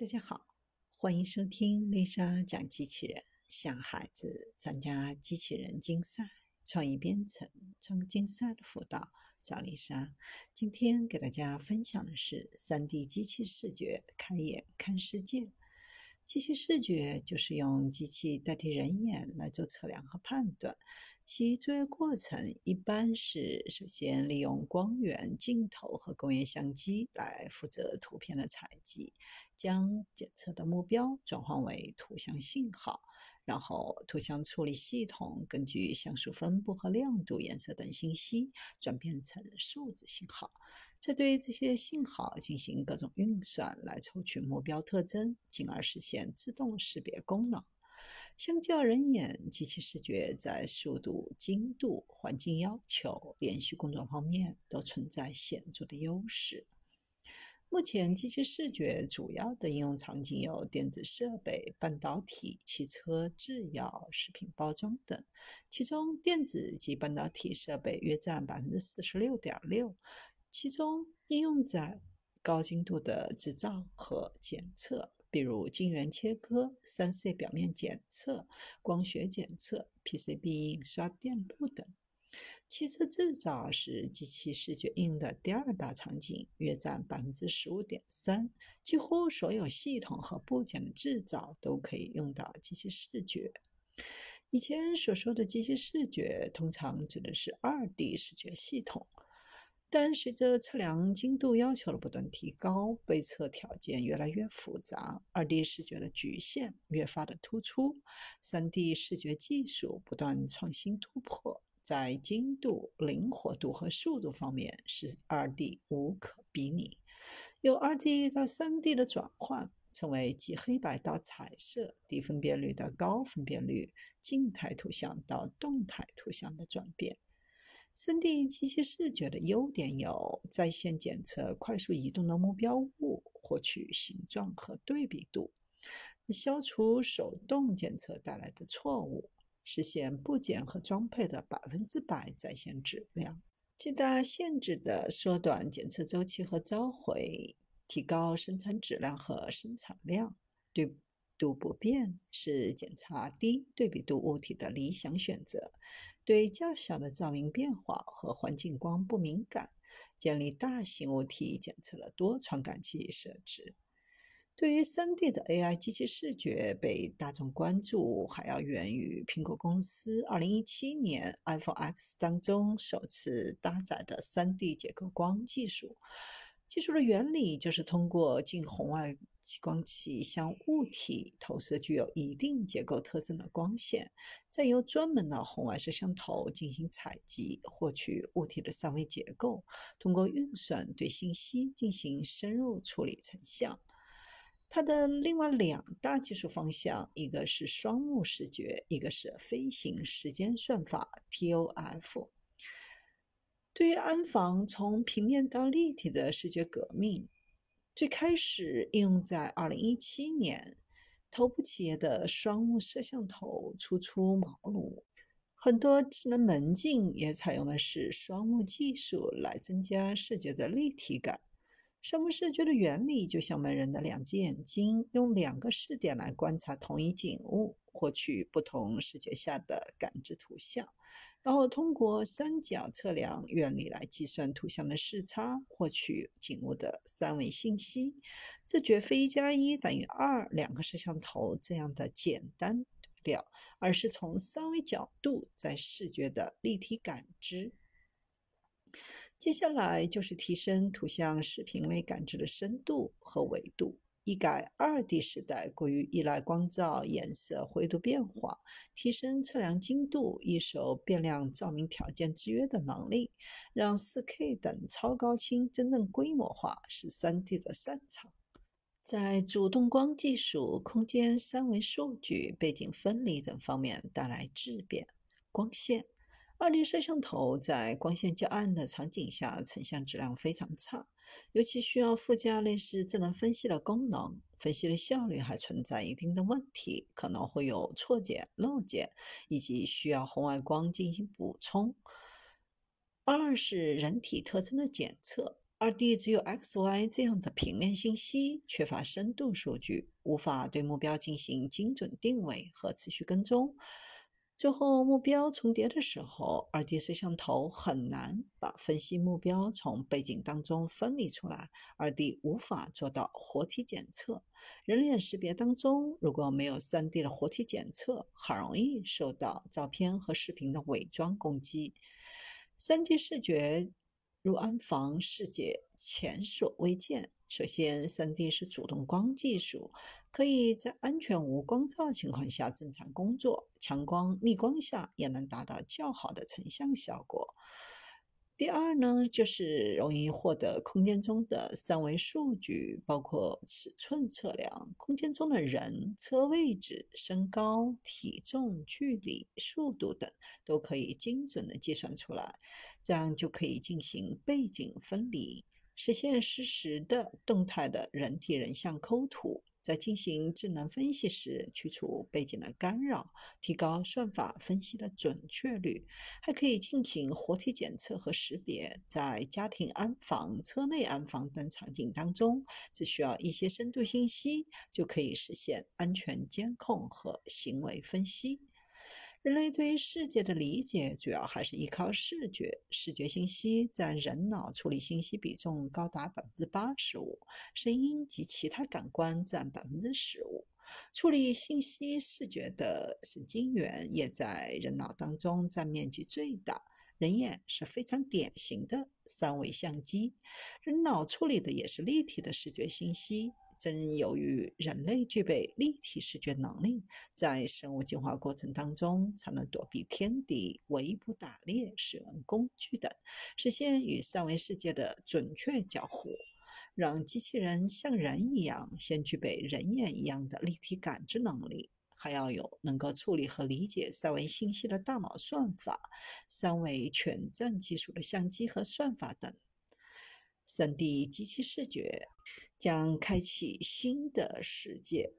大家好，欢迎收听丽莎讲机器人，向孩子参加机器人竞赛、创意编程、创竞赛的辅导，找丽莎。今天给大家分享的是 3D 机器视觉，开眼看世界。机器视觉就是用机器代替人眼来做测量和判断。其作业过程一般是：首先利用光源、镜头和工业相机来负责图片的采集，将检测的目标转换为图像信号，然后图像处理系统根据像素分布和亮度、颜色等信息转变成数字信号，再对这些信号进行各种运算来抽取目标特征，进而实现自动识别功能。相较人眼，机器视觉在速度、精度、环境要求、连续工作方面都存在显著的优势。目前，机器视觉主要的应用场景有电子设备、半导体、汽车、制药、食品包装等，其中电子及半导体设备约占百分之四十六点六，其中应用在高精度的制造和检测。比如晶圆切割、三 C 表面检测、光学检测、PCB 印刷电路等。汽车制造是机器视觉应用的第二大场景，约占百分之十五点三。几乎所有系统和部件的制造都可以用到机器视觉。以前所说的机器视觉，通常指的是二 D 视觉系统。但随着测量精度要求的不断提高，被测条件越来越复杂，二 D 视觉的局限越发的突出，三 D 视觉技术不断创新突破，在精度、灵活度和速度方面是二 D 无可比拟。由二 D 到三 D 的转换，成为即黑白到彩色、低分辨率到高分辨率、静态图像到动态图像的转变。3D 机器视觉的优点有：在线检测快速移动的目标物，获取形状和对比度，消除手动检测带来的错误，实现部件和装配的百分之百在线质量，最大限制的缩短检测周期和召回，提高生产质量和生产量。对度不变是检查低对比度物体的理想选择。对较小的照明变化和环境光不敏感，建立大型物体检测了多传感器设置。对于 3D 的 AI 机器视觉被大众关注，还要源于苹果公司2017年 iPhone X 当中首次搭载的 3D 结构光技术。技术的原理就是通过近红外激光器向物体投射具有一定结构特征的光线，再由专门的红外摄像头进行采集，获取物体的三维结构，通过运算对信息进行深入处理成像。它的另外两大技术方向，一个是双目视觉，一个是飞行时间算法 （ToF）。对于安防从平面到立体的视觉革命，最开始应用在2017年，头部企业的双目摄像头初出茅庐，很多智能门禁也采用的是双目技术来增加视觉的立体感。双目视觉的原理就像门人的两只眼睛，用两个视点来观察同一景物，获取不同视觉下的感知图像。然后通过三角测量原理来计算图像的视差，获取景物的三维信息。这绝非一加一等于二两个摄像头这样的简单了，而是从三维角度在视觉的立体感知。接下来就是提升图像视频类感知的深度和维度。一改二 D 时代过于依赖光照、颜色、灰度变化，提升测量精度，一手变量照明条件制约的能力，让 4K 等超高清真正规模化是 3D 的擅长。在主动光技术、空间三维数据、背景分离等方面带来质变。光线。二 D 摄像头在光线较暗的场景下，成像质量非常差，尤其需要附加类似智能分析的功能，分析的效率还存在一定的问题，可能会有错检、漏检，以及需要红外光进行补充。二是人体特征的检测，二 D 只有 X、Y 这样的平面信息，缺乏深度数据，无法对目标进行精准定位和持续跟踪。最后，目标重叠的时候，二 D 摄像头很难把分析目标从背景当中分离出来。二 D 无法做到活体检测。人脸识别当中，如果没有三 D 的活体检测，很容易受到照片和视频的伪装攻击。三 D 视觉入安防世界前所未见。首先，3D 是主动光技术，可以在安全无光照情况下正常工作，强光、逆光下也能达到较好的成像效果。第二呢，就是容易获得空间中的三维数据，包括尺寸测量、空间中的人、车位置、身高、体重、距离、速度等，都可以精准的计算出来，这样就可以进行背景分离。实现实时的动态的人体人像抠图，在进行智能分析时去除背景的干扰，提高算法分析的准确率，还可以进行活体检测和识别。在家庭安防、车内安防等场景当中，只需要一些深度信息，就可以实现安全监控和行为分析。人类对世界的理解主要还是依靠视觉，视觉信息占人脑处理信息比重高达百分之八十五，声音及其他感官占百分之十五。处理信息视觉的神经元也在人脑当中占面积最大。人眼是非常典型的三维相机，人脑处理的也是立体的视觉信息。正由于人类具备立体视觉能力，在生物进化过程当中，才能躲避天敌、围捕打猎、使用工具等，实现与三维世界的准确交互。让机器人像人一样，先具备人眼一样的立体感知能力，还要有能够处理和理解三维信息的大脑算法、三维全站技术的相机和算法等。3D 机器视觉。将开启新的世界。